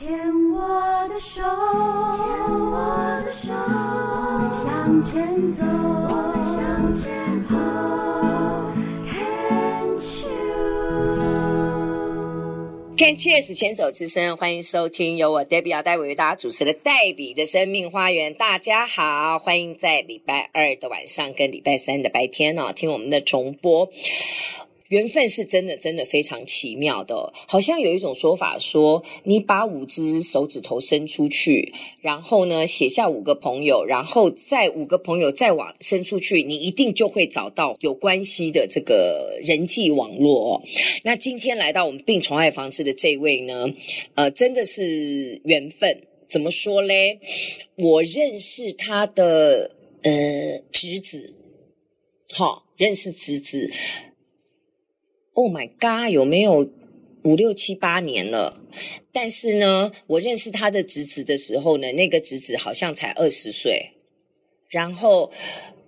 牵我的手，牵我的手，我们向前走，我们向前走。Can Cheers 牵手之声，欢迎收听由我 Debbie 姚代为大家主持的黛比的生命花园。大家好，欢迎在礼拜二的晚上跟礼拜三的白天哦，听我们的重播。缘分是真的，真的非常奇妙的。好像有一种说法说，你把五只手指头伸出去，然后呢，写下五个朋友，然后再五个朋友再往伸出去，你一定就会找到有关系的这个人际网络。那今天来到我们病虫害防治的这位呢，呃，真的是缘分。怎么说嘞？我认识他的呃侄子，好，认识侄子。Oh my god，有没有五六七八年了？但是呢，我认识他的侄子的时候呢，那个侄子好像才二十岁，然后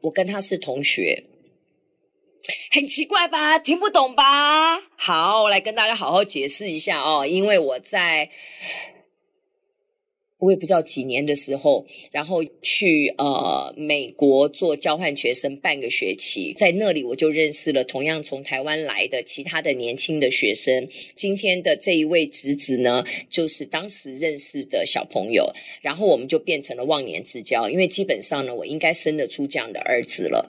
我跟他是同学，很奇怪吧？听不懂吧？好，我来跟大家好好解释一下哦，因为我在。我也不知道几年的时候，然后去呃美国做交换学生半个学期，在那里我就认识了同样从台湾来的其他的年轻的学生。今天的这一位侄子呢，就是当时认识的小朋友，然后我们就变成了忘年之交。因为基本上呢，我应该生得出这样的儿子了。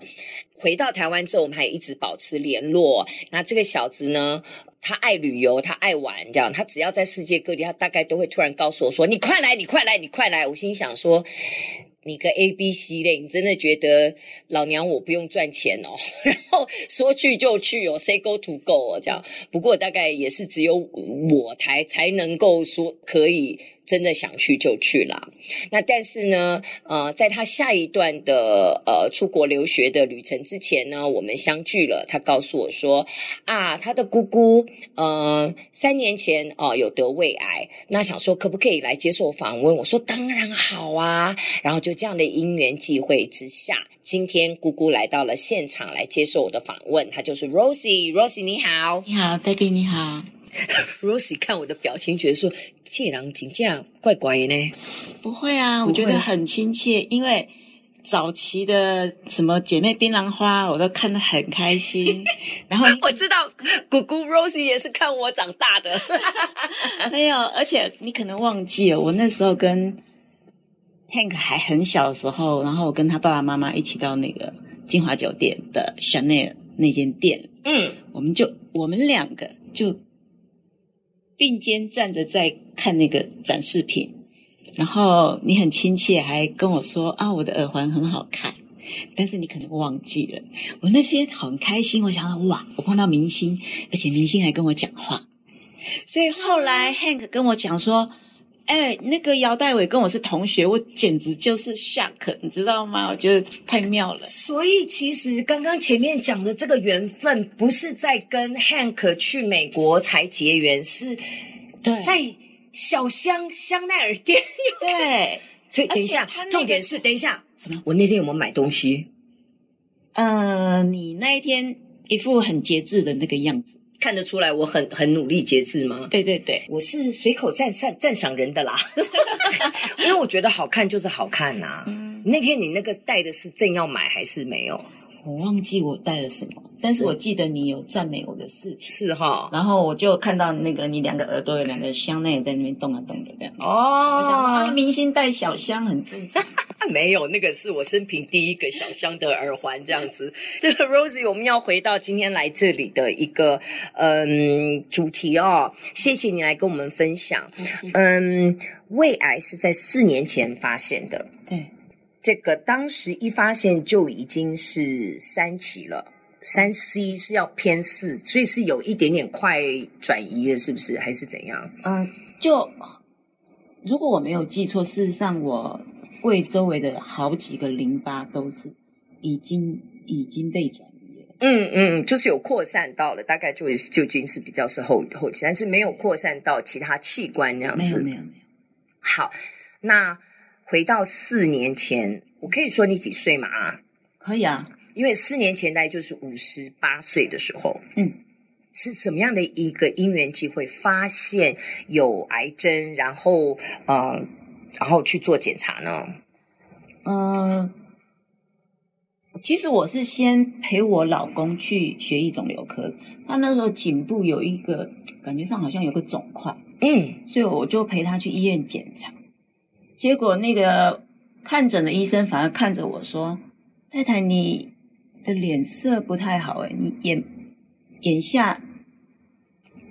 回到台湾之后，我们还一直保持联络。那这个小子呢，他爱旅游，他爱玩，这样。他只要在世界各地，他大概都会突然告诉我说：“你快来，你快来，你快来！”我心想说：“你个 A B C 嘞，你真的觉得老娘我不用赚钱哦？” 然后说去就去哦，say go to go 哦，这样。不过大概也是只有我台才能够说可以。真的想去就去啦。那但是呢，呃，在他下一段的呃出国留学的旅程之前呢，我们相聚了。他告诉我说，啊，他的姑姑，呃，三年前哦、有得胃癌，那想说可不可以来接受访问？我说当然好啊。然后就这样的因缘际会之下，今天姑姑来到了现场来接受我的访问。她就是 Rosie，Rosie 你好，你好，Baby 你好。Rosie 看我的表情，觉得说这人真正怪怪的呢。不会啊，我觉得很亲切，因为早期的什么姐妹槟榔花，我都看得很开心。然后 我知道姑姑 Rosie 也是看我长大的。没有，而且你可能忘记了，我那时候跟 Hank 还很小的时候，然后我跟他爸爸妈妈一起到那个金华酒店的 Chanel 那间店。嗯，我们就我们两个就。并肩站着在看那个展示品，然后你很亲切，还跟我说啊，我的耳环很好看，但是你可能忘记了，我那些很开心，我想哇，我碰到明星，而且明星还跟我讲话，所以后来 Hank 跟我讲说，哎，那个姚代伟跟我是同学，我简直就是 shock，你知道吗？我觉得太妙了。所以其实刚刚前面讲的这个缘分，不是在跟 Hank 去美国才结缘，是在小香香奈儿店。对，所以等一下，那个、重点是等一下，什么？我那天有没有买东西？呃，你那一天一副很节制的那个样子。看得出来我很很努力节制吗？对对对，我是随口赞赞赞赏人的啦，因为我觉得好看就是好看呐、啊。嗯，那天你那个戴的是正要买还是没有？我忘记我戴了什么，但是我记得你有赞美我的事，是哈。然后我就看到那个你两个耳朵有两个香奈儿在那边动啊动的这样。哦，我想说啊，明星戴小香很正常。没有，那个是我生平第一个小香的耳环，这样子。这个 Rosie，我们要回到今天来这里的一个嗯主题哦。谢谢你来跟我们分享。嗯，胃癌是在四年前发现的。对。这个当时一发现就已经是三期了，三 C 是要偏四，所以是有一点点快转移的，是不是？还是怎样？嗯，就如果我没有记错，事实上我胃周围的好几个淋巴都是已经已经被转移了。嗯嗯，就是有扩散到了，大概就就已经是比较是后后期，但是没有扩散到其他器官那样子。没有没有没有。好，那。回到四年前，我可以说你几岁吗？可以啊，因为四年前大概就是五十八岁的时候。嗯，是什么样的一个因缘机会发现有癌症，然后呃，然后去做检查呢？嗯，其实我是先陪我老公去血液肿瘤科，他那时候颈部有一个感觉上好像有个肿块，嗯，所以我就陪他去医院检查。结果那个看诊的医生反而看着我说：“太太，你的脸色不太好，诶，你眼眼下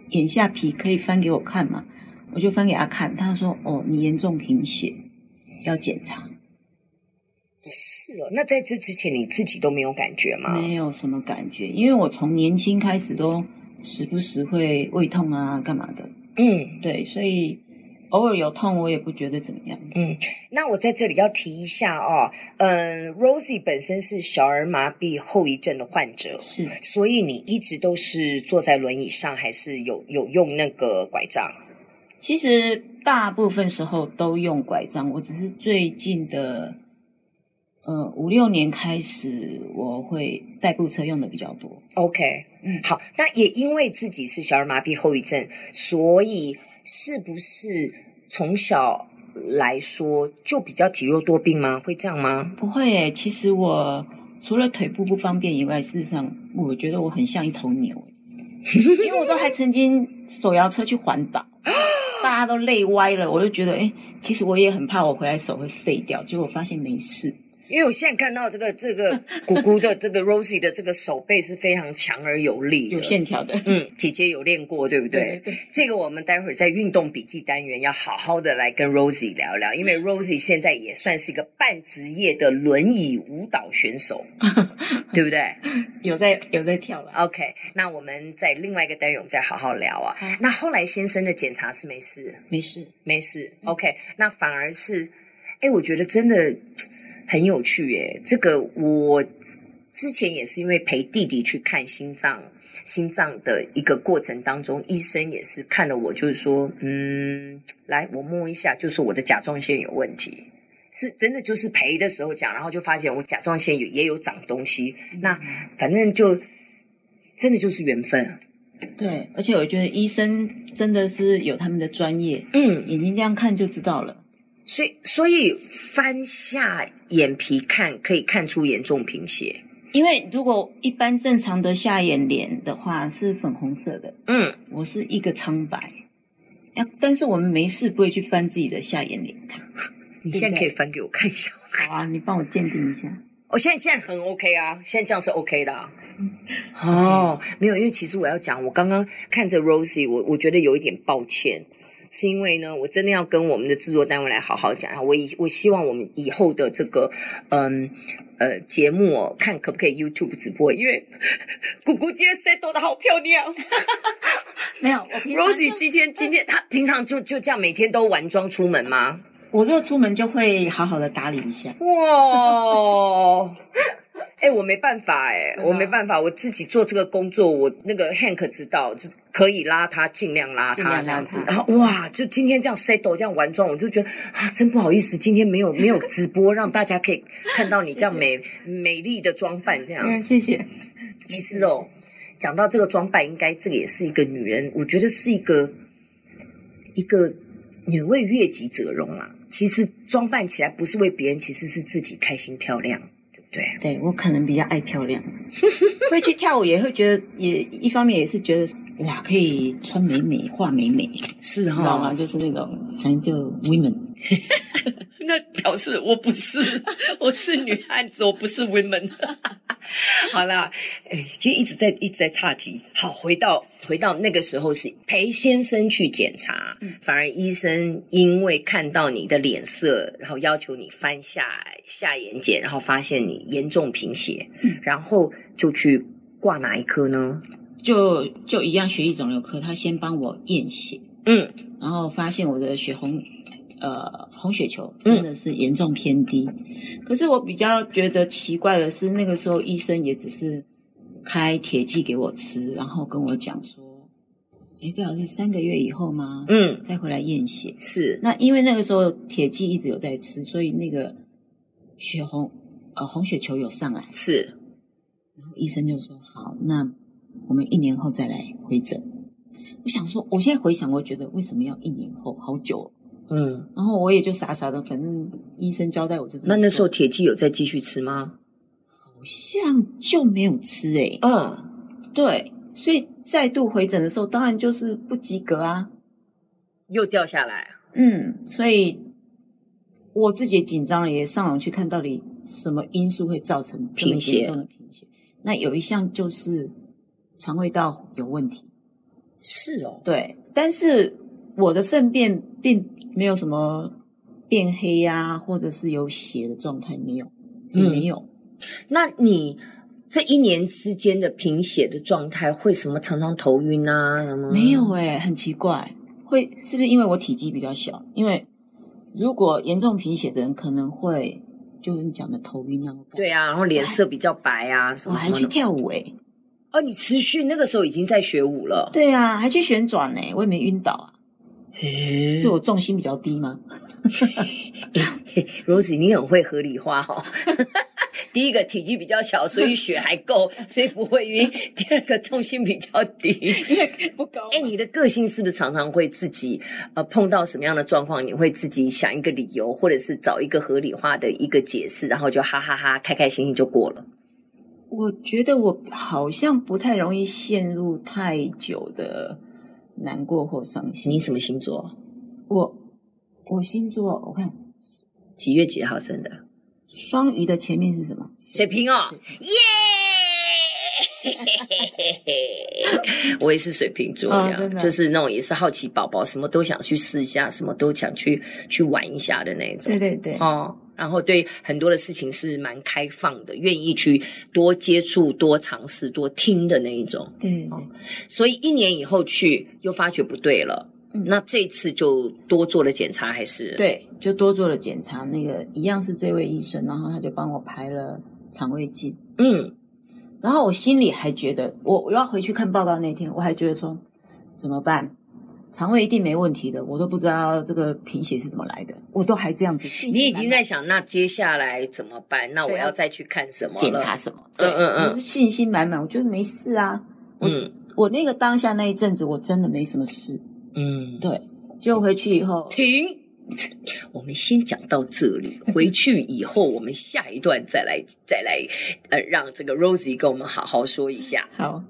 眼下皮可以翻给我看吗？”我就翻给他看，他说：“哦，你严重贫血，要检查。”是哦，那在这之前你自己都没有感觉吗？没有什么感觉，因为我从年轻开始都时不时会胃痛啊，干嘛的。嗯，对，所以偶尔有痛，我也不觉得怎么样。嗯，那我在这里要提一下哦，嗯，Rosie 本身是小儿麻痹后遗症的患者，是，所以你一直都是坐在轮椅上，还是有有用那个拐杖？其实大部分时候都用拐杖，我只是最近的。呃，五六年开始，我会代步车用的比较多。OK，嗯，好，那也因为自己是小儿麻痹后遗症，所以是不是从小来说就比较体弱多病吗？会这样吗？不会诶，其实我除了腿部不方便以外，事实上我觉得我很像一头牛，因为我都还曾经手摇车去环岛，大家都累歪了，我就觉得，诶，其实我也很怕我回来手会废掉，结果发现没事。因为我现在看到这个这个 姑姑的这个 Rosie 的这个手背是非常强而有力的，有线条的。嗯，姐姐有练过，对不对？对对对。这个我们待会儿在运动笔记单元要好好的来跟 Rosie 聊聊，因为 Rosie 现在也算是一个半职业的轮椅舞蹈选手，对不对？有在有在跳了。OK，那我们在另外一个单元我们再好好聊啊。嗯。那后来先生的检查是没事，没事，没事。OK，那反而是，哎，我觉得真的。很有趣耶，这个我之前也是因为陪弟弟去看心脏心脏的一个过程当中，医生也是看了我，就是说，嗯，来我摸一下，就是我的甲状腺有问题，是真的就是陪的时候讲，然后就发现我甲状腺有也有长东西，那反正就真的就是缘分。对，而且我觉得医生真的是有他们的专业，嗯，眼睛这样看就知道了。所以，所以翻下眼皮看，可以看出严重贫血。因为如果一般正常的下眼瞼的话是粉红色的，嗯，我是一个苍白。要，但是我们没事不会去翻自己的下眼瞼看。你现在可以翻给我看一下。好啊，你帮我鉴定一下。我现在现在很 OK 啊，现在这样是 OK 的啊。哦，没有，因为其实我要讲，我刚刚看着 Rosie，我我觉得有一点抱歉。是因为呢，我真的要跟我们的制作单位来好好讲啊！我以我希望我们以后的这个嗯呃节目哦，看可不可以 YouTube 直播？因为 姑姑今天 set 的好漂亮，没有 Rosie 今天今天她平常就就这样每天都完妆出门吗？我若出门就会好好的打理一下。哇！哎、欸，我没办法哎、欸，我没办法，我自己做这个工作，我那个 Hank 知道，就可以拉他，尽量拉他这样子。然后哇，就今天这样 settle 这样玩妆，我就觉得啊，真不好意思，今天没有没有直播，让大家可以看到你这样美美丽的装扮这样。嗯，谢谢。其实哦，讲到这个装扮，应该这个也是一个女人，我觉得是一个一个女为悦己者容啊。其实装扮起来不是为别人，其实是自己开心漂亮。对，对我可能比较爱漂亮，会去跳舞也会觉得，也一方面也是觉得哇，可以穿美美、画美美，是哈、哦，知道吗？就是那种反正就 women，那表示我不是，我是女汉子，我不是 women。好啦，哎，其实一直在一直在岔题。好，回到回到那个时候是陪先生去检查，嗯、反而医生因为看到你的脸色，然后要求你翻下下眼睑，然后发现你严重贫血，嗯、然后就去挂哪一科呢？就就一样血液肿瘤科，他先帮我验血，嗯，然后发现我的血红。呃，红血球真的是严重偏低。嗯、可是我比较觉得奇怪的是，那个时候医生也只是开铁剂给我吃，然后跟我讲说：“哎，不好意思三个月以后吗？嗯，再回来验血。”是。那因为那个时候铁剂一直有在吃，所以那个血红呃红血球有上来。是。然后医生就说：“好，那我们一年后再来回诊。我想说，我现在回想，我觉得为什么要一年后？好久哦。嗯，然后我也就傻傻的，反正医生交代我就。那那时候铁剂有再继续吃吗？好像就没有吃诶、欸。嗯，对，所以再度回诊的时候，当然就是不及格啊，又掉下来。嗯，所以我自己也紧张了，也上网去看到底什么因素会造成这么严重的贫血。那有一项就是肠胃道有问题。是哦，对，但是我的粪便并没有什么变黑呀、啊，或者是有血的状态，没有，也没有。嗯、那你这一年之间的贫血的状态，会什么常常头晕啊？什么？没有诶、欸、很奇怪，会是不是因为我体积比较小？因为如果严重贫血的人，可能会就是你讲的头晕啊。对啊，然后脸色比较白啊，什么什么。我还去跳舞诶、欸哦，你持续那个时候已经在学舞了？对啊，还去旋转呢，我也没晕倒啊。嘿，是我重心比较低吗？Rosie，你很会合理化哦。第一个体积比较小，所以血还够，所以不会晕。第二个重心比较低，因为不高。哎，你的个性是不是常常会自己呃碰到什么样的状况，你会自己想一个理由，或者是找一个合理化的一个解释，然后就哈哈哈哈，开开心心就过了？我觉得我好像不太容易陷入太久的难过或伤心。你什么星座？我我星座，我看几月几号生的？双鱼的前面是什么？水瓶哦，耶！我也是水瓶座呀，哦、就是那种也是好奇宝宝，什么都想去试一下，什么都想去去玩一下的那种。对对对，哦。然后对很多的事情是蛮开放的，愿意去多接触、多尝试、多听的那一种。对，对，对、哦，所以一年以后去又发觉不对了，嗯，那这次就多做了检查还是？对，就多做了检查。那个一样是这位医生，然后他就帮我排了肠胃镜。嗯，然后我心里还觉得，我我要回去看报告那天，我还觉得说怎么办？肠胃一定没问题的，我都不知道这个贫血是怎么来的，我都还这样子。你已经在想，那接下来怎么办？那我要再去看什么？检查什么？对，嗯嗯嗯，我是信心满满，我觉得没事啊。嗯，我那个当下那一阵子，我真的没什么事。嗯，对。就回去以后，停。我们先讲到这里，回去以后，我们下一段再来再来，呃，让这个 Rosie 跟我们好好说一下。好。